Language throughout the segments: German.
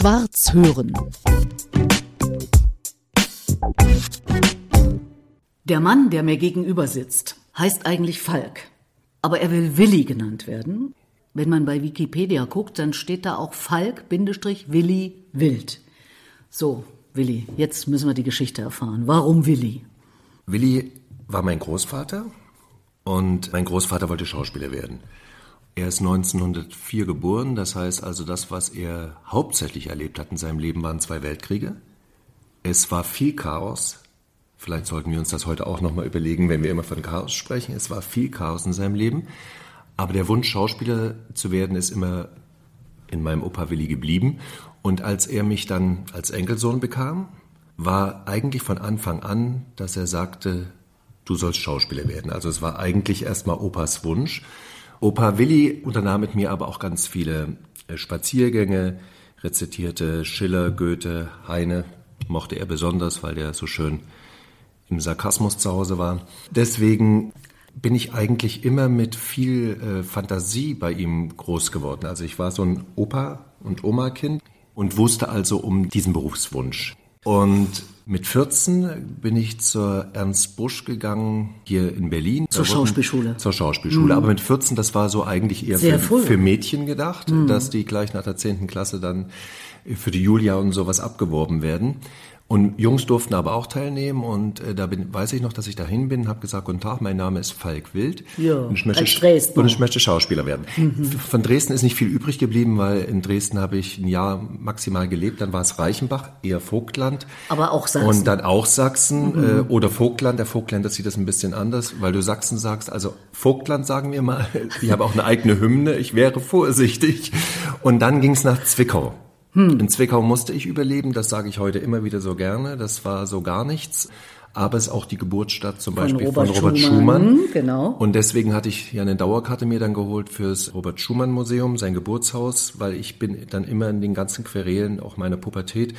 Schwarz hören. Der Mann, der mir gegenüber sitzt, heißt eigentlich Falk. Aber er will Willi genannt werden. Wenn man bei Wikipedia guckt, dann steht da auch Falk-Willi Wild. So, Willi, jetzt müssen wir die Geschichte erfahren. Warum Willi? Willi war mein Großvater und mein Großvater wollte Schauspieler werden. Er ist 1904 geboren, das heißt also das, was er hauptsächlich erlebt hat in seinem Leben, waren zwei Weltkriege. Es war viel Chaos. Vielleicht sollten wir uns das heute auch nochmal überlegen, wenn wir immer von Chaos sprechen. Es war viel Chaos in seinem Leben. Aber der Wunsch, Schauspieler zu werden, ist immer in meinem Opa Willi geblieben. Und als er mich dann als Enkelsohn bekam, war eigentlich von Anfang an, dass er sagte, du sollst Schauspieler werden. Also es war eigentlich erstmal Opas Wunsch. Opa Willi unternahm mit mir aber auch ganz viele äh, Spaziergänge, rezitierte Schiller, Goethe, Heine, mochte er besonders, weil der so schön im Sarkasmus zu Hause war. Deswegen bin ich eigentlich immer mit viel äh, Fantasie bei ihm groß geworden. Also ich war so ein Opa- und Oma-Kind und wusste also um diesen Berufswunsch. Und mit 14 bin ich zur Ernst Busch gegangen, hier in Berlin. Zur Schauspielschule. Zur Schauspielschule. Mhm. Aber mit 14, das war so eigentlich eher für, für, Mädchen gedacht, mhm. dass die gleich nach der 10. Klasse dann für die Julia und sowas abgeworben werden. Und Jungs durften aber auch teilnehmen und äh, da bin, weiß ich noch, dass ich dahin bin, habe gesagt, guten Tag, mein Name ist Falk Wild ja, und, ich möchte, und ich möchte Schauspieler werden. Mhm. Von Dresden ist nicht viel übrig geblieben, weil in Dresden habe ich ein Jahr maximal gelebt, dann war es Reichenbach, eher Vogtland. Aber auch Sachsen. Und dann auch Sachsen mhm. äh, oder Vogtland, der Vogtländer sieht das ein bisschen anders, weil du Sachsen sagst, also Vogtland sagen wir mal, die haben auch eine eigene Hymne, ich wäre vorsichtig. Und dann ging es nach Zwickau. Hm. In Zwickau musste ich überleben, das sage ich heute immer wieder so gerne. Das war so gar nichts. Aber es ist auch die Geburtsstadt zum von Beispiel Robert von Robert Schumann. Schumann. Genau. Und deswegen hatte ich ja eine Dauerkarte mir dann geholt fürs Robert Schumann Museum, sein Geburtshaus, weil ich bin dann immer in den ganzen Querelen auch meiner Pubertät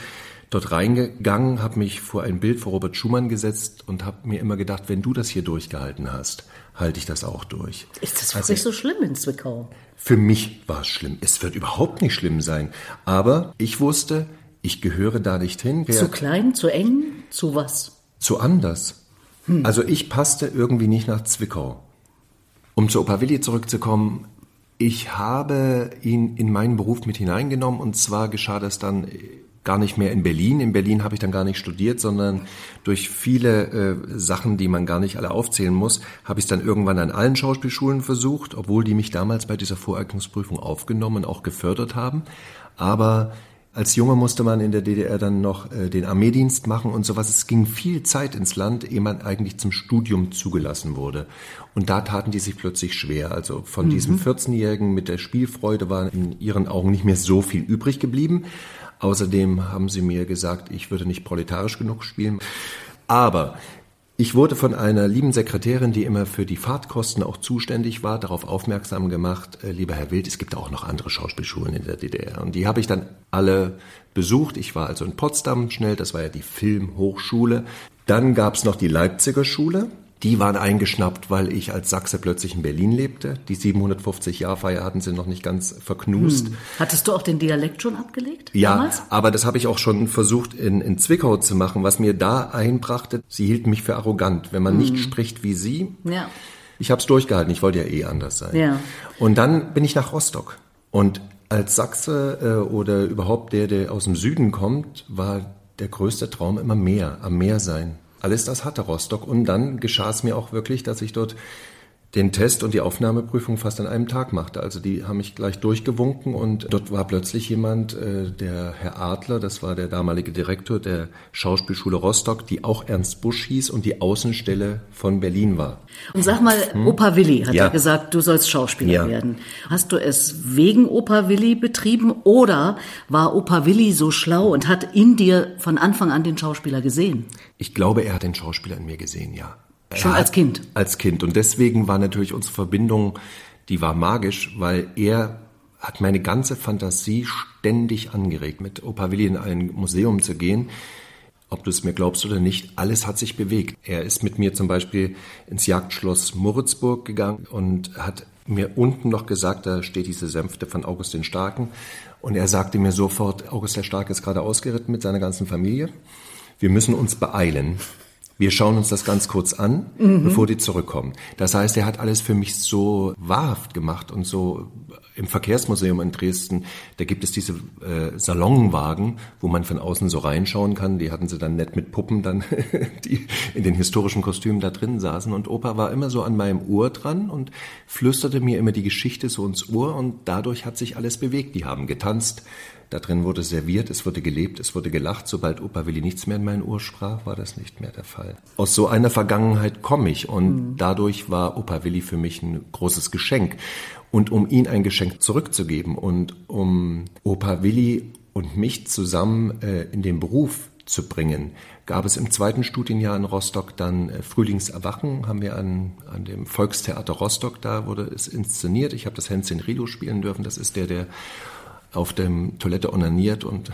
dort reingegangen, habe mich vor ein Bild vor Robert Schumann gesetzt und habe mir immer gedacht, wenn du das hier durchgehalten hast, halte ich das auch durch. Ist das wirklich also, so schlimm in Zwickau? Für mich war es schlimm. Es wird überhaupt nicht schlimm sein. Aber ich wusste, ich gehöre da nicht hin. Zu klein, zu eng, zu was? Zu anders. Hm. Also ich passte irgendwie nicht nach Zwickau. Um zu Opa Willi zurückzukommen, ich habe ihn in meinen Beruf mit hineingenommen und zwar geschah das dann gar nicht mehr in Berlin. In Berlin habe ich dann gar nicht studiert, sondern durch viele äh, Sachen, die man gar nicht alle aufzählen muss, habe ich es dann irgendwann an allen Schauspielschulen versucht, obwohl die mich damals bei dieser Voreignungsprüfung aufgenommen und auch gefördert haben. Aber als Junge musste man in der DDR dann noch äh, den Armeedienst machen und sowas. Es ging viel Zeit ins Land, ehe man eigentlich zum Studium zugelassen wurde. Und da taten die sich plötzlich schwer. Also von mhm. diesem 14-Jährigen mit der Spielfreude war in ihren Augen nicht mehr so viel übrig geblieben. Außerdem haben sie mir gesagt, ich würde nicht proletarisch genug spielen. Aber ich wurde von einer lieben Sekretärin, die immer für die Fahrtkosten auch zuständig war, darauf aufmerksam gemacht, äh, lieber Herr Wild, es gibt auch noch andere Schauspielschulen in der DDR. Und die habe ich dann alle besucht. Ich war also in Potsdam schnell, das war ja die Filmhochschule. Dann gab es noch die Leipziger Schule. Die waren eingeschnappt, weil ich als Sachse plötzlich in Berlin lebte. Die 750 Jahrfeier hatten sie noch nicht ganz verknust. Hm. Hattest du auch den Dialekt schon abgelegt? Ja, damals? aber das habe ich auch schon versucht in, in Zwickau zu machen. Was mir da einbrachte, sie hielten mich für arrogant, wenn man hm. nicht spricht wie sie. Ja. Ich habe es durchgehalten, ich wollte ja eh anders sein. Ja. Und dann bin ich nach Rostock. Und als Sachse äh, oder überhaupt der, der aus dem Süden kommt, war der größte Traum immer Meer, am Meer sein. Alles das hatte Rostock. Und dann geschah es mir auch wirklich, dass ich dort den Test und die Aufnahmeprüfung fast an einem Tag machte. Also die haben mich gleich durchgewunken und dort war plötzlich jemand, äh, der Herr Adler, das war der damalige Direktor der Schauspielschule Rostock, die auch Ernst Busch hieß und die Außenstelle von Berlin war. Und sag mal, hm? Opa Willi hat ja. ja. gesagt, du sollst Schauspieler ja. werden. Hast du es wegen Opa Willi betrieben oder war Opa Willi so schlau und hat in dir von Anfang an den Schauspieler gesehen? Ich glaube, er hat den Schauspieler in mir gesehen, ja. Schon als Kind? Als Kind. Und deswegen war natürlich unsere Verbindung, die war magisch, weil er hat meine ganze Fantasie ständig angeregt, mit Opa Willi in ein Museum zu gehen. Ob du es mir glaubst oder nicht, alles hat sich bewegt. Er ist mit mir zum Beispiel ins Jagdschloss Moritzburg gegangen und hat mir unten noch gesagt, da steht diese Sänfte von August den Starken. Und er sagte mir sofort, August der Starke ist gerade ausgeritten mit seiner ganzen Familie. Wir müssen uns beeilen. Wir schauen uns das ganz kurz an, mhm. bevor die zurückkommen. Das heißt, er hat alles für mich so wahrhaft gemacht und so im Verkehrsmuseum in Dresden, da gibt es diese äh, Salonwagen, wo man von außen so reinschauen kann. Die hatten sie dann nett mit Puppen dann, die in den historischen Kostümen da drin saßen. Und Opa war immer so an meinem Ohr dran und flüsterte mir immer die Geschichte so ins Ohr und dadurch hat sich alles bewegt. Die haben getanzt, da drin wurde serviert, es wurde gelebt, es wurde gelacht. Sobald Opa Willi nichts mehr in mein Ohr sprach, war das nicht mehr der Fall. Aus so einer Vergangenheit komme ich und mhm. dadurch war Opa Willi für mich ein großes Geschenk. Und um ihn ein Geschenk zurückzugeben und um Opa Willi und mich zusammen äh, in den Beruf zu bringen, gab es im zweiten Studienjahr in Rostock dann äh, Frühlingserwachen, haben wir an, an dem Volkstheater Rostock, da wurde es inszeniert. Ich habe das Hänschen Rilo spielen dürfen, das ist der, der auf dem Toilette onaniert und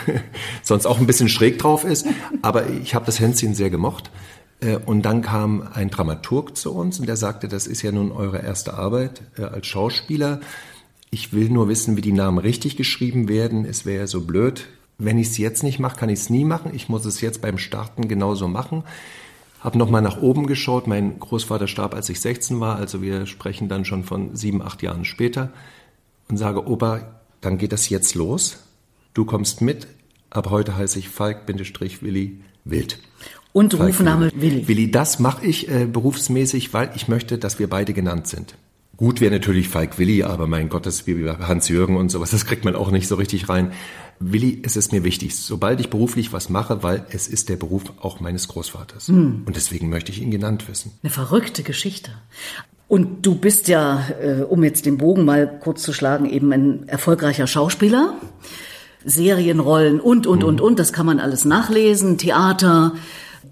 sonst auch ein bisschen schräg drauf ist. Aber ich habe das Hänschen sehr gemocht. Äh, und dann kam ein Dramaturg zu uns und der sagte, das ist ja nun eure erste Arbeit äh, als Schauspieler. Ich will nur wissen, wie die Namen richtig geschrieben werden. Es wäre ja so blöd. Wenn ich es jetzt nicht mache, kann ich es nie machen. Ich muss es jetzt beim Starten genauso machen. Hab nochmal nach oben geschaut. Mein Großvater starb, als ich 16 war. Also wir sprechen dann schon von sieben, acht Jahren später. Und sage, Opa, dann geht das jetzt los. Du kommst mit. Ab heute heiße ich Falk-Willi Wild. Und Falk Rufname Willi. Willi, das mache ich äh, berufsmäßig, weil ich möchte, dass wir beide genannt sind. Gut wäre natürlich Falk Willi, aber mein Gott, das wie Hans-Jürgen und sowas, das kriegt man auch nicht so richtig rein. Willi, es ist mir wichtig, sobald ich beruflich was mache, weil es ist der Beruf auch meines Großvaters. Hm. Und deswegen möchte ich ihn genannt wissen. Eine verrückte Geschichte. Und du bist ja, äh, um jetzt den Bogen mal kurz zu schlagen, eben ein erfolgreicher Schauspieler. Serienrollen und, und, mhm. und, und, das kann man alles nachlesen, Theater.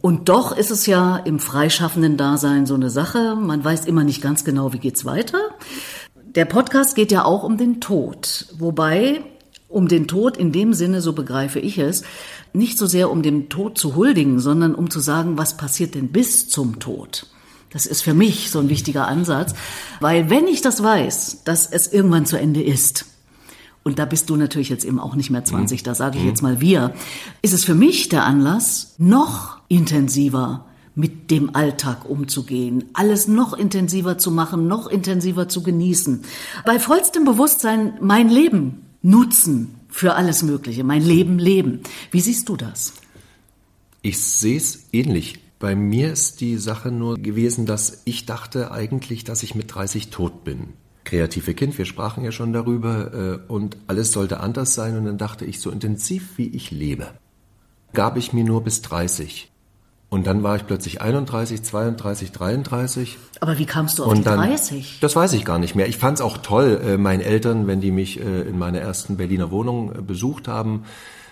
Und doch ist es ja im freischaffenden Dasein so eine Sache. Man weiß immer nicht ganz genau, wie geht's weiter. Der Podcast geht ja auch um den Tod. Wobei um den Tod in dem Sinne, so begreife ich es, nicht so sehr um dem Tod zu huldigen, sondern um zu sagen, was passiert denn bis zum Tod? Das ist für mich so ein wichtiger Ansatz, weil wenn ich das weiß, dass es irgendwann zu Ende ist, und da bist du natürlich jetzt eben auch nicht mehr 20, mhm. da sage ich mhm. jetzt mal wir, ist es für mich der Anlass, noch intensiver mit dem Alltag umzugehen, alles noch intensiver zu machen, noch intensiver zu genießen. Bei vollstem Bewusstsein mein Leben nutzen für alles Mögliche, mein Leben leben. Wie siehst du das? Ich sehe es ähnlich. Bei mir ist die Sache nur gewesen, dass ich dachte eigentlich, dass ich mit 30 tot bin. Kreative Kind, wir sprachen ja schon darüber, äh, und alles sollte anders sein. Und dann dachte ich, so intensiv wie ich lebe, gab ich mir nur bis 30. Und dann war ich plötzlich 31, 32, 33. Aber wie kamst du auf die 30? Das weiß ich gar nicht mehr. Ich fand es auch toll, äh, meinen Eltern, wenn die mich äh, in meiner ersten Berliner Wohnung besucht haben,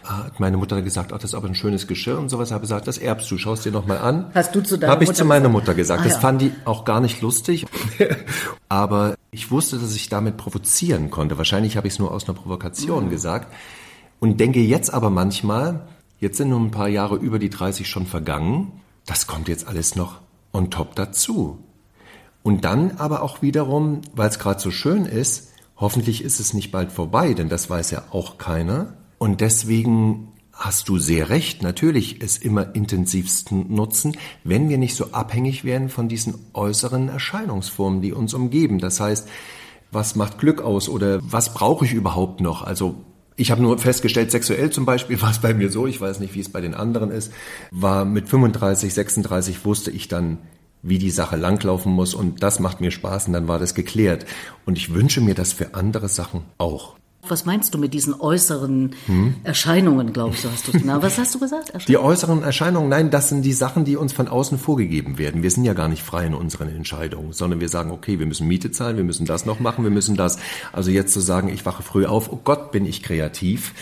hat meine Mutter gesagt, ach, das ist aber ein schönes Geschirr und sowas. Habe gesagt, das erbst du, schaust dir noch mal an. Hast du zu deiner Habe ich zu meiner Mutter gesagt. Ah, das ja. fand die auch gar nicht lustig. aber ich wusste, dass ich damit provozieren konnte. Wahrscheinlich habe ich es nur aus einer Provokation mhm. gesagt. Und denke jetzt aber manchmal, jetzt sind nur ein paar Jahre über die 30 schon vergangen. Das kommt jetzt alles noch on top dazu. Und dann aber auch wiederum, weil es gerade so schön ist, hoffentlich ist es nicht bald vorbei, denn das weiß ja auch keiner. Und deswegen hast du sehr recht, natürlich es immer intensivsten nutzen, wenn wir nicht so abhängig werden von diesen äußeren Erscheinungsformen, die uns umgeben. Das heißt, was macht Glück aus oder was brauche ich überhaupt noch? Also ich habe nur festgestellt, sexuell zum Beispiel war es bei mir so, ich weiß nicht, wie es bei den anderen ist, war mit 35, 36 wusste ich dann, wie die Sache langlaufen muss und das macht mir Spaß und dann war das geklärt. Und ich wünsche mir das für andere Sachen auch. Was meinst du mit diesen äußeren hm? Erscheinungen, glaube ich, so hast du es. Was hast du gesagt? Die äußeren Erscheinungen, nein, das sind die Sachen, die uns von außen vorgegeben werden. Wir sind ja gar nicht frei in unseren Entscheidungen, sondern wir sagen, okay, wir müssen Miete zahlen, wir müssen das noch machen, wir müssen das. Also jetzt zu sagen, ich wache früh auf, oh Gott, bin ich kreativ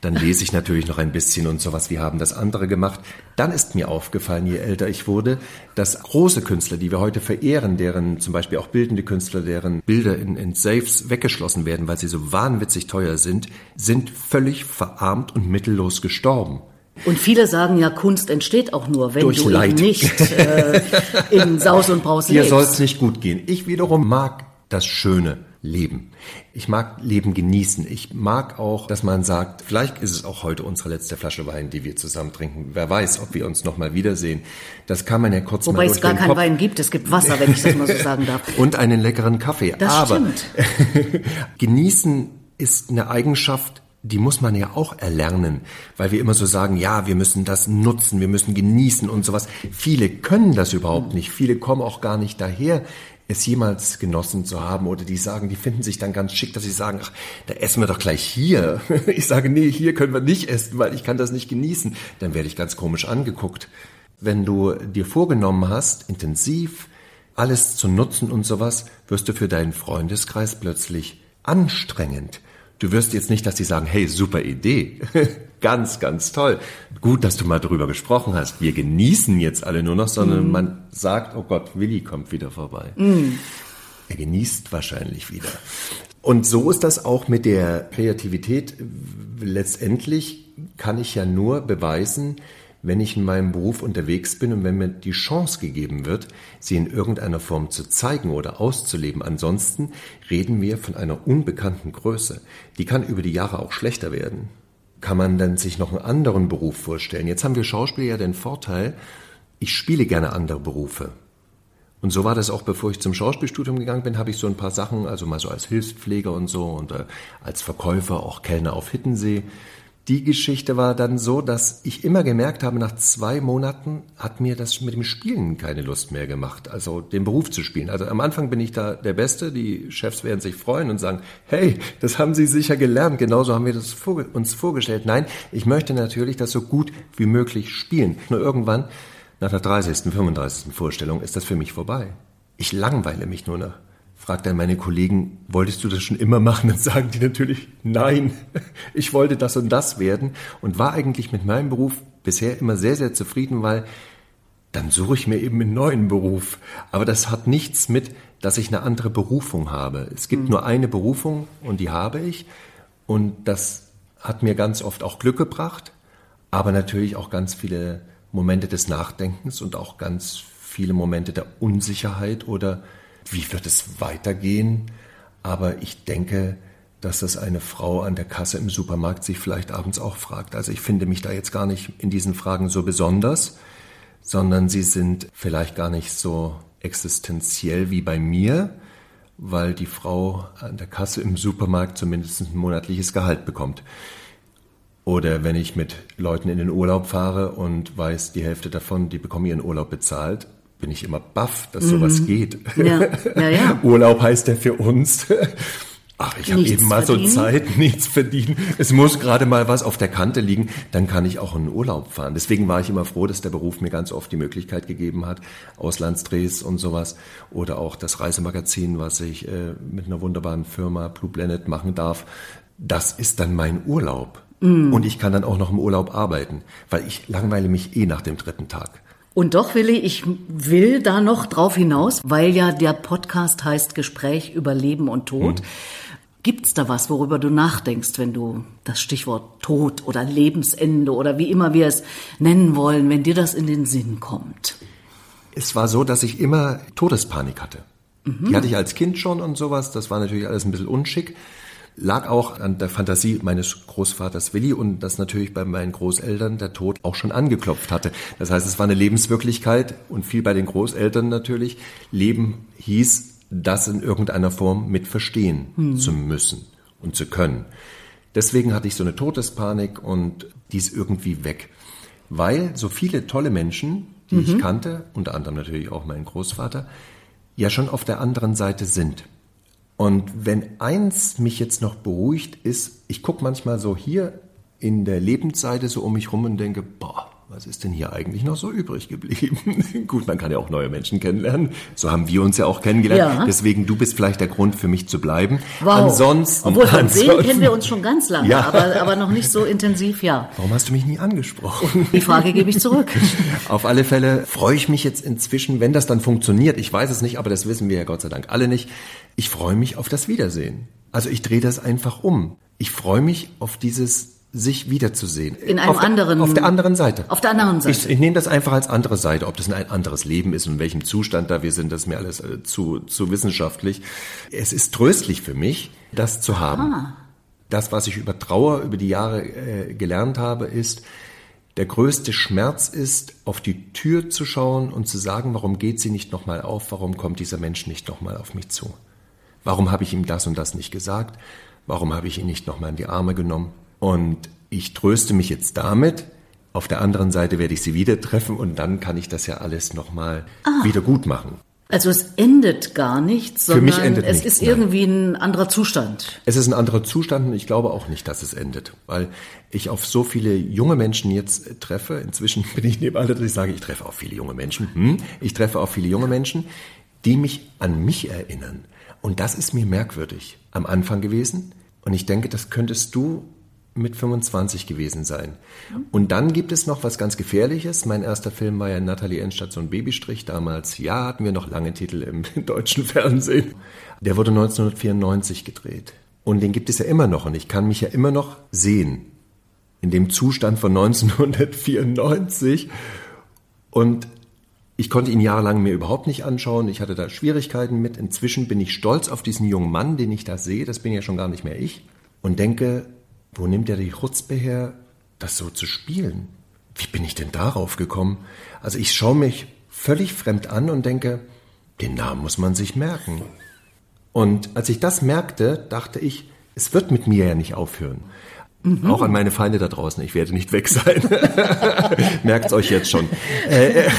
dann lese ich natürlich noch ein bisschen und sowas, wie haben das andere gemacht. Dann ist mir aufgefallen, je älter ich wurde, dass große Künstler, die wir heute verehren, deren zum Beispiel auch bildende Künstler, deren Bilder in, in Safes weggeschlossen werden, weil sie so wahnwitzig teuer sind, sind völlig verarmt und mittellos gestorben. Und viele sagen ja, Kunst entsteht auch nur, wenn Durch du Leid. nicht äh, in Saus und Braus lebst. Dir soll es nicht gut gehen. Ich wiederum mag das schöne Leben. Ich mag Leben genießen. Ich mag auch, dass man sagt, vielleicht ist es auch heute unsere letzte Flasche Wein, die wir zusammen trinken. Wer weiß, ob wir uns noch mal wiedersehen. Das kann man ja kurz Wobei mal es gar keinen Wein gibt, es gibt Wasser, wenn ich das mal so sagen darf. Und einen leckeren Kaffee. Das Aber stimmt. genießen ist eine Eigenschaft, die muss man ja auch erlernen, weil wir immer so sagen, ja, wir müssen das nutzen, wir müssen genießen und sowas. Viele können das überhaupt nicht. Viele kommen auch gar nicht daher, es jemals genossen zu haben oder die sagen, die finden sich dann ganz schick, dass sie sagen, ach, da essen wir doch gleich hier. Ich sage, nee, hier können wir nicht essen, weil ich kann das nicht genießen. Dann werde ich ganz komisch angeguckt. Wenn du dir vorgenommen hast, intensiv alles zu nutzen und sowas, wirst du für deinen Freundeskreis plötzlich anstrengend. Du wirst jetzt nicht, dass die sagen, hey, super Idee. ganz, ganz toll. Gut, dass du mal drüber gesprochen hast. Wir genießen jetzt alle nur noch, sondern Mhm. man sagt, oh Gott, Willi kommt wieder vorbei. Er genießt wahrscheinlich wieder. Und so ist das auch mit der Kreativität. Letztendlich kann ich ja nur beweisen, wenn ich in meinem Beruf unterwegs bin und wenn mir die Chance gegeben wird, sie in irgendeiner Form zu zeigen oder auszuleben. Ansonsten reden wir von einer unbekannten Größe. Die kann über die Jahre auch schlechter werden. Kann man dann sich noch einen anderen Beruf vorstellen? Jetzt haben wir Schauspieler ja den Vorteil, ich spiele gerne andere Berufe. Und so war das auch, bevor ich zum Schauspielstudium gegangen bin, habe ich so ein paar Sachen, also mal so als Hilfspfleger und so und äh, als Verkäufer, auch Kellner auf Hittensee. Die Geschichte war dann so, dass ich immer gemerkt habe, nach zwei Monaten hat mir das mit dem Spielen keine Lust mehr gemacht, also den Beruf zu spielen. Also am Anfang bin ich da der Beste, die Chefs werden sich freuen und sagen, hey, das haben Sie sicher gelernt, genauso haben wir das vorge uns vorgestellt. Nein, ich möchte natürlich das so gut wie möglich spielen. Nur irgendwann nach der 30., 35. Vorstellung ist das für mich vorbei. Ich langweile mich nur noch. Fragt dann meine Kollegen, wolltest du das schon immer machen? Dann sagen die natürlich, nein, ich wollte das und das werden und war eigentlich mit meinem Beruf bisher immer sehr, sehr zufrieden, weil dann suche ich mir eben einen neuen Beruf. Aber das hat nichts mit, dass ich eine andere Berufung habe. Es gibt nur eine Berufung und die habe ich. Und das hat mir ganz oft auch Glück gebracht, aber natürlich auch ganz viele Momente des Nachdenkens und auch ganz viele Momente der Unsicherheit oder wie wird es weitergehen. Aber ich denke, dass das eine Frau an der Kasse im Supermarkt sich vielleicht abends auch fragt. Also ich finde mich da jetzt gar nicht in diesen Fragen so besonders, sondern sie sind vielleicht gar nicht so existenziell wie bei mir, weil die Frau an der Kasse im Supermarkt zumindest ein monatliches Gehalt bekommt. Oder wenn ich mit Leuten in den Urlaub fahre und weiß, die Hälfte davon, die bekommen ihren Urlaub bezahlt, bin ich immer baff, dass sowas geht. Ja, ja, ja. Urlaub heißt ja für uns. Ach, ich habe eben mal so verdienen. Zeit, nichts verdienen. Es muss gerade mal was auf der Kante liegen, dann kann ich auch in Urlaub fahren. Deswegen war ich immer froh, dass der Beruf mir ganz oft die Möglichkeit gegeben hat, Auslandsdrehs und sowas oder auch das Reisemagazin, was ich äh, mit einer wunderbaren Firma Blue Planet machen darf. Das ist dann mein Urlaub. Mm. Und ich kann dann auch noch im Urlaub arbeiten, weil ich langweile mich eh nach dem dritten Tag. Und doch, Willi, ich will da noch drauf hinaus, weil ja der Podcast heißt Gespräch über Leben und Tod. Gibt's da was, worüber du nachdenkst, wenn du das Stichwort Tod oder Lebensende oder wie immer wir es nennen wollen, wenn dir das in den Sinn kommt? Es war so, dass ich immer Todespanik hatte. Die hatte ich als Kind schon und sowas. Das war natürlich alles ein bisschen unschick. Lag auch an der Fantasie meines Großvaters Willi und dass natürlich bei meinen Großeltern der Tod auch schon angeklopft hatte. Das heißt, es war eine Lebenswirklichkeit und viel bei den Großeltern natürlich. Leben hieß, das in irgendeiner Form mit verstehen zu müssen und zu können. Deswegen hatte ich so eine Todespanik und die ist irgendwie weg. Weil so viele tolle Menschen, die ich kannte, unter anderem natürlich auch mein Großvater, ja schon auf der anderen Seite sind. Und wenn eins mich jetzt noch beruhigt, ist, ich gucke manchmal so hier in der Lebensseite so um mich rum und denke, boah, was ist denn hier eigentlich noch so übrig geblieben? Gut, man kann ja auch neue Menschen kennenlernen. So haben wir uns ja auch kennengelernt. Ja. Deswegen, du bist vielleicht der Grund für mich zu bleiben. Wow. Ansonsten, Obwohl von sehen ansonsten- kennen wir uns schon ganz lange, Ja. aber, aber noch nicht so intensiv, ja. Warum hast du mich nie angesprochen? Die Frage gebe ich zurück. Auf alle Fälle freue ich mich jetzt inzwischen, wenn das dann funktioniert. Ich weiß es nicht, aber das wissen wir ja Gott sei Dank alle nicht. Ich freue mich auf das Wiedersehen. Also ich drehe das einfach um. Ich freue mich auf dieses sich wiederzusehen. In einem auf der, anderen- Auf der anderen Seite. Auf der anderen Seite. Ich, ich nehme das einfach als andere Seite. Ob das ein anderes Leben ist und in welchem Zustand da wir sind, das ist mir alles äh, zu, zu wissenschaftlich. Es ist tröstlich für mich, das zu haben. Das, was ich über Trauer über die Jahre äh, gelernt habe, ist, der größte Schmerz ist, auf die Tür zu schauen und zu sagen, warum geht sie nicht nochmal auf, warum kommt dieser Mensch nicht nochmal auf mich zu? Warum habe ich ihm das und das nicht gesagt? Warum habe ich ihn nicht nochmal in die Arme genommen? Und ich tröste mich jetzt damit. Auf der anderen Seite werde ich sie wieder treffen und dann kann ich das ja alles nochmal wieder gut machen. Also es endet gar nicht, Für sondern mich endet es nichts, ist nein. irgendwie ein anderer Zustand. Es ist ein anderer Zustand und ich glaube auch nicht, dass es endet, weil ich auf so viele junge Menschen jetzt treffe. Inzwischen bin ich neben Alter, dass ich sage, ich treffe auf viele junge Menschen. Hm? Ich treffe auf viele junge Menschen, die mich an mich erinnern. Und das ist mir merkwürdig am Anfang gewesen. Und ich denke, das könntest du mit 25 gewesen sein. Und dann gibt es noch was ganz Gefährliches. Mein erster Film war ja Nathalie Endstation Babystrich. Damals, ja, hatten wir noch lange Titel im deutschen Fernsehen. Der wurde 1994 gedreht. Und den gibt es ja immer noch. Und ich kann mich ja immer noch sehen. In dem Zustand von 1994. Und ich konnte ihn jahrelang mir überhaupt nicht anschauen. Ich hatte da Schwierigkeiten mit. Inzwischen bin ich stolz auf diesen jungen Mann, den ich da sehe. Das bin ja schon gar nicht mehr ich. Und denke, wo nimmt er die Chutzpe her, das so zu spielen? Wie bin ich denn darauf gekommen? Also ich schaue mich völlig fremd an und denke, den Namen muss man sich merken. Und als ich das merkte, dachte ich, es wird mit mir ja nicht aufhören. Auch an meine Feinde da draußen, ich werde nicht weg sein. Merkt's euch jetzt schon. Äh, äh,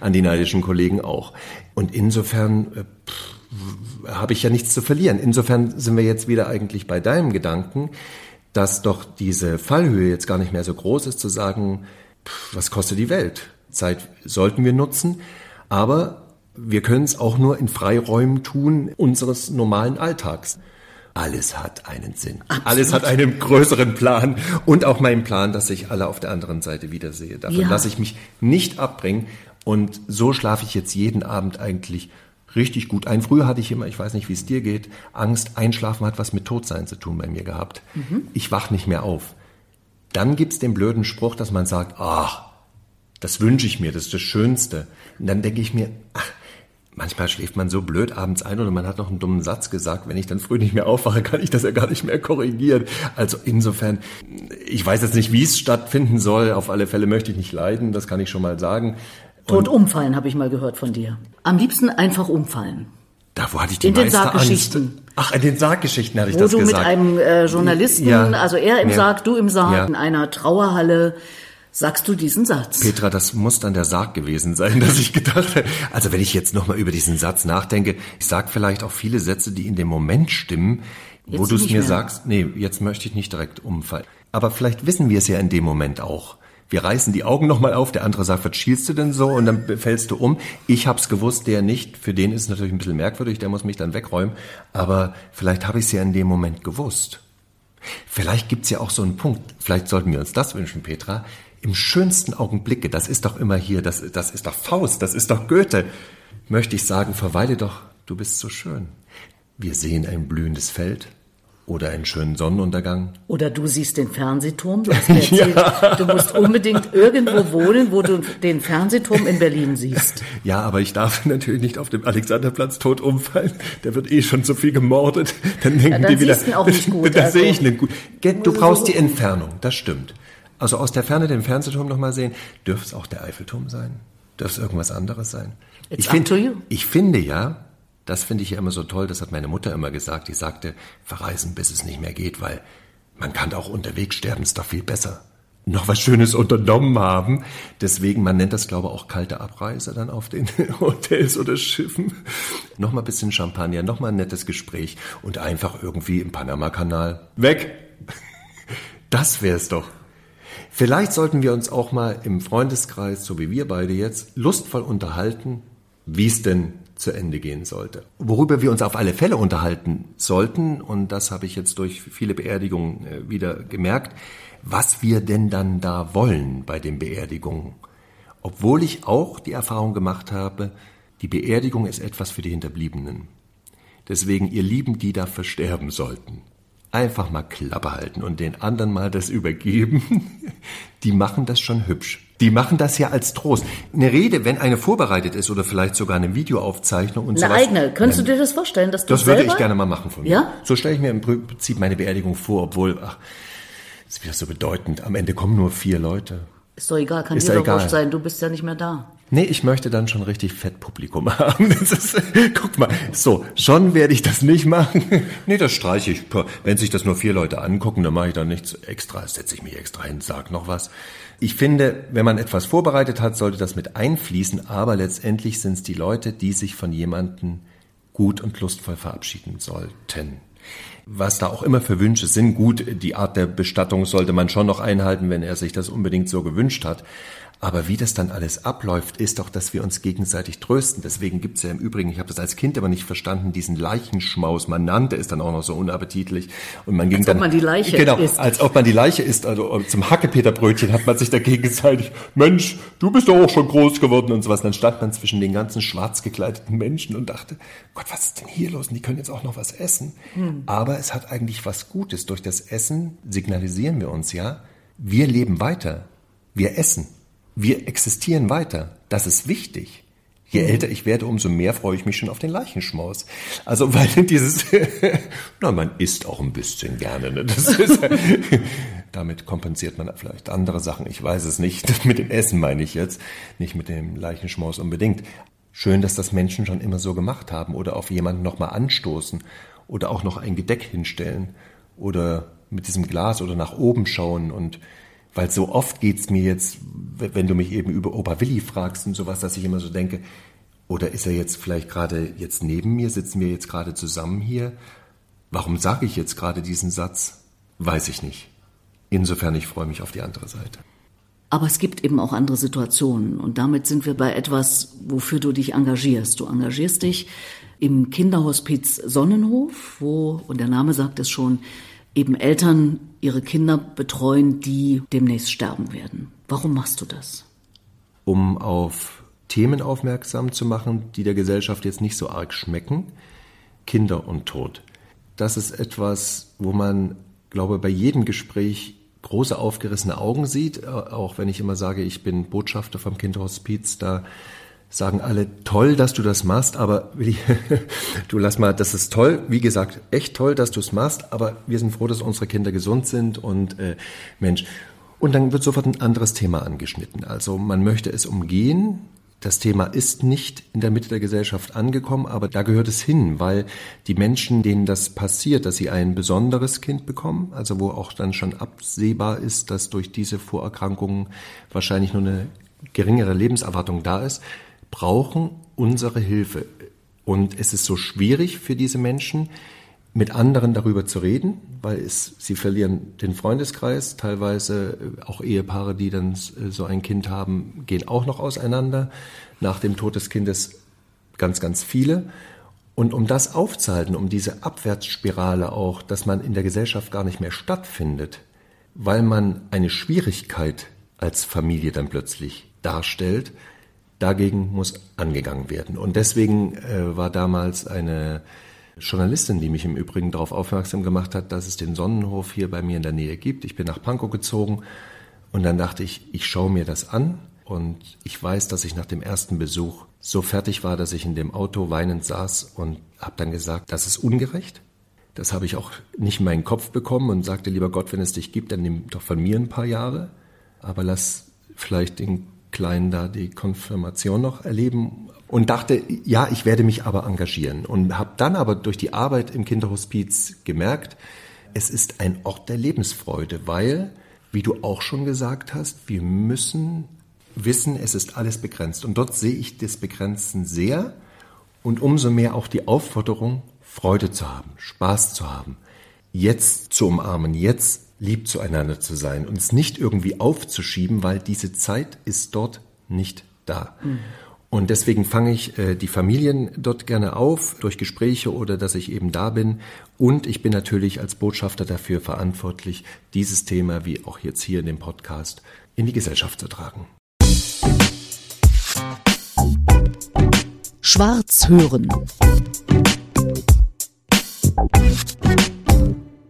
an die neidischen Kollegen auch. Und insofern äh, habe ich ja nichts zu verlieren. Insofern sind wir jetzt wieder eigentlich bei deinem Gedanken, dass doch diese Fallhöhe jetzt gar nicht mehr so groß ist, zu sagen, pff, was kostet die Welt? Zeit sollten wir nutzen, aber wir können es auch nur in Freiräumen tun unseres normalen Alltags. Alles hat einen Sinn. Alles hat einen größeren Plan und auch meinen Plan, dass ich alle auf der anderen Seite wiedersehe. Davon Ja. lasse ich mich nicht abbringen und so schlafe ich jetzt jeden Abend eigentlich richtig gut ein. Früher hatte ich immer, ich weiß nicht, wie es dir geht, Angst, Einschlafen hat was mit Todsein zu tun bei mir gehabt. Ich wach nicht mehr auf. Dann gibt's den blöden Spruch, dass man sagt, ach, das wünsche ich mir, das ist das Schönste. Und dann denke ich mir, ach, manchmal schläft man so blöd abends ein oder man hat noch einen dummen Satz gesagt. Wenn ich dann früh nicht mehr aufwache, kann ich das ja gar nicht mehr korrigieren. Also insofern, ich weiß jetzt nicht, wie es stattfinden soll. Auf alle Fälle möchte ich nicht leiden, das kann ich schon mal sagen. Tot umfallen, habe ich mal gehört von dir. Am liebsten einfach umfallen. Da, wo hatte ich die In den meiste Sarggeschichten. Angst? Ach, in den Sarggeschichten hatte ich Wo das du gesagt. mit einem äh, Journalisten, Ja. also er im Ja. Sarg, du im Sarg, Ja. in einer Trauerhalle, sagst du diesen Satz. Petra, das muss dann der Sarg gewesen sein, dass ich gedacht habe. Also wenn ich jetzt nochmal über diesen Satz nachdenke, ich sage vielleicht auch viele Sätze, die in dem Moment stimmen, wo Jetzt du es mir mehr. sagst, nee, jetzt möchte ich nicht direkt umfallen. Aber vielleicht wissen wir es ja in dem Moment auch. Wir reißen die Augen nochmal auf, der andere sagt, was schielst du denn so? Und dann fällst du um. Ich hab's gewusst, der nicht. Für den ist es natürlich ein bisschen merkwürdig, der muss mich dann wegräumen. Aber vielleicht habe ich es ja in dem Moment gewusst. Vielleicht gibt's ja auch so einen Punkt, vielleicht sollten wir uns das wünschen, Petra, im schönsten Augenblicke, das ist doch immer hier, das, das ist doch Faust, das ist doch Goethe, möchte ich sagen, verweile doch, du bist so schön. Wir sehen ein blühendes Feld oder einen schönen Sonnenuntergang. Oder du siehst den Fernsehturm. Du hast mir erzählt, du musst unbedingt irgendwo wohnen, wo du den Fernsehturm in Berlin siehst. Ja, aber ich darf natürlich nicht auf dem Alexanderplatz tot umfallen. Der wird eh schon so viel gemordet. Dann denken dann die wieder, ihn auch nicht gut, Da also. sehe ich nicht gut. Du brauchst die Entfernung, das stimmt. Also aus der Ferne den Fernsehturm nochmal sehen. Dürfte es auch der Eiffelturm sein? Dürfte es irgendwas anderes sein? It's ich, find, ich finde ja, das finde ich ja immer so toll, das hat meine Mutter immer gesagt, die sagte, verreisen bis es nicht mehr geht, weil man kann auch unterwegs sterben, ist doch viel besser. Noch was Schönes unternommen haben. Deswegen, man nennt das, glaube ich, auch kalte Abreise dann auf den Hotels oder Schiffen. Nochmal ein bisschen Champagner, nochmal ein nettes Gespräch und einfach irgendwie im Panama-Kanal weg. Das wär's doch. Vielleicht sollten wir uns auch mal im Freundeskreis, so wie wir beide jetzt, lustvoll unterhalten, wie es denn zu Ende gehen sollte. Worüber wir uns auf alle Fälle unterhalten sollten, und das habe ich jetzt durch viele Beerdigungen äh, wieder gemerkt, was wir denn dann da wollen bei den Beerdigungen. Obwohl ich auch die Erfahrung gemacht habe, die Beerdigung ist etwas für die Hinterbliebenen. Deswegen, ihr Lieben, die da versterben sollten. Einfach mal Klappe halten und den anderen mal das übergeben, die machen das schon hübsch. Die machen das ja als Trost. Eine Rede, wenn eine vorbereitet ist oder vielleicht sogar eine Videoaufzeichnung und so. Eine sowas, eigene. Könntest du dir das vorstellen, dass du Das würde selber? ich gerne mal machen von mir. Ja? So stelle ich mir im Prinzip meine Beerdigung vor, obwohl, ach, das ist wieder so bedeutend. Am Ende kommen nur vier Leute. Ist doch egal, kann Ist dir doch egal. wurscht sein, du bist ja nicht mehr da. Nee, ich möchte dann schon richtig Fettpublikum haben. Ist, guck mal, so, schon werde ich das nicht machen. Nee, das streiche ich. Wenn sich das nur vier Leute angucken, dann mache ich da nichts extra, setze ich mich extra hin, sag noch was. Ich finde, wenn man etwas vorbereitet hat, sollte das mit einfließen, aber letztendlich sind es die Leute, die sich von jemandem gut und lustvoll verabschieden sollten. Was da auch immer für Wünsche sind, gut, die Art der Bestattung sollte man schon noch einhalten, wenn er sich das unbedingt so gewünscht hat. Aber wie das dann alles abläuft, ist doch, dass wir uns gegenseitig trösten. Deswegen gibt's ja im Übrigen, ich habe das als Kind aber nicht verstanden, diesen Leichenschmaus. Man nannte es dann auch noch so unappetitlich. Und man ging Als ob dann, man die Leiche genau, isst. als ob man die Leiche isst. Also zum Hackepeterbrötchen hat man sich da gegenseitig, Mensch, du bist doch auch schon groß geworden und sowas. Dann stand man zwischen den ganzen schwarz gekleideten Menschen und dachte, Gott, was ist denn hier los? Und die können jetzt auch noch was essen. Hm. Aber es hat eigentlich was Gutes. Durch das Essen signalisieren wir uns ja, wir leben weiter. Wir essen. Wir existieren weiter. Das ist wichtig. Je älter ich werde, umso mehr freue ich mich schon auf den Leichenschmaus. Also, weil dieses, na, man isst auch ein bisschen gerne, ne? Ist, damit kompensiert man vielleicht andere Sachen. Ich weiß es nicht. Mit dem Essen meine ich jetzt, nicht mit dem Leichenschmaus unbedingt. Schön, dass das Menschen schon immer so gemacht haben oder auf jemanden nochmal anstoßen oder auch noch ein Gedeck hinstellen oder mit diesem Glas oder nach oben schauen und weil so oft geht's mir jetzt, wenn du mich eben über Opa Willi fragst und sowas, dass ich immer so denke, oder ist er jetzt vielleicht gerade jetzt neben mir, sitzen wir jetzt gerade zusammen hier? Warum sage ich jetzt gerade diesen Satz? Weiß ich nicht. Insofern, ich freue mich auf die andere Seite. Aber es gibt eben auch andere Situationen. Und damit sind wir bei etwas, wofür du dich engagierst. Du engagierst dich im Kinderhospiz Sonnenhof, wo, und der Name sagt es schon, eben Eltern ihre Kinder betreuen, die demnächst sterben werden. Warum machst du das? Um auf Themen aufmerksam zu machen, die der Gesellschaft jetzt nicht so arg schmecken. Kinder und Tod. Das ist etwas, wo man, glaube bei jedem Gespräch große aufgerissene Augen sieht. Auch wenn ich immer sage, ich bin Botschafter vom Kinderhospiz, da sagen alle, toll, dass du das machst, aber du lass mal, das ist toll, wie gesagt, echt toll, dass du es machst, aber wir sind froh, dass unsere Kinder gesund sind und äh, Mensch. Und dann wird sofort ein anderes Thema angeschnitten. Also man möchte es umgehen. Das Thema ist nicht in der Mitte der Gesellschaft angekommen, aber da gehört es hin, weil die Menschen, denen das passiert, dass sie ein besonderes Kind bekommen, also wo auch dann schon absehbar ist, dass durch diese Vorerkrankungen wahrscheinlich nur eine geringere Lebenserwartung da ist, brauchen unsere Hilfe. Und es ist so schwierig für diese Menschen, mit anderen darüber zu reden, weil es, sie verlieren den Freundeskreis, teilweise äh, auch Ehepaare, die dann äh, so ein Kind haben, gehen auch noch auseinander. Nach dem Tod des Kindes ganz, ganz viele. Und um das aufzuhalten, um diese Abwärtsspirale auch, dass man in der Gesellschaft gar nicht mehr stattfindet, weil man eine Schwierigkeit als Familie dann plötzlich darstellt, dagegen muss angegangen werden. Und deswegen äh, war damals eine Journalistin, die mich im Übrigen darauf aufmerksam gemacht hat, dass es den Sonnenhof hier bei mir in der Nähe gibt. Ich bin nach Pankow gezogen und dann dachte ich, ich schaue mir das an und ich weiß, dass ich nach dem ersten Besuch so fertig war, dass ich in dem Auto weinend saß und habe dann gesagt, das ist ungerecht. Das habe ich auch nicht in meinen Kopf bekommen und sagte, lieber Gott, wenn es dich gibt, dann nimm doch von mir ein paar Jahre, aber lass vielleicht den Kleinen da die Konfirmation noch erleben und dachte, ja, ich werde mich aber engagieren und habe dann aber durch die Arbeit im Kinderhospiz gemerkt, es ist ein Ort der Lebensfreude, weil, wie du auch schon gesagt hast, wir müssen wissen, es ist alles begrenzt und dort sehe ich das Begrenzen sehr und umso mehr auch die Aufforderung, Freude zu haben, Spaß zu haben, jetzt zu umarmen, jetzt lieb zueinander zu sein, uns nicht irgendwie aufzuschieben, weil diese Zeit ist dort nicht da. Mhm. Und deswegen fange ich äh, die Familien dort gerne auf, durch Gespräche oder dass ich eben da bin. Und ich bin natürlich als Botschafter dafür verantwortlich, dieses Thema, wie auch jetzt hier in dem Podcast, in die Gesellschaft zu tragen. Schwarz hören.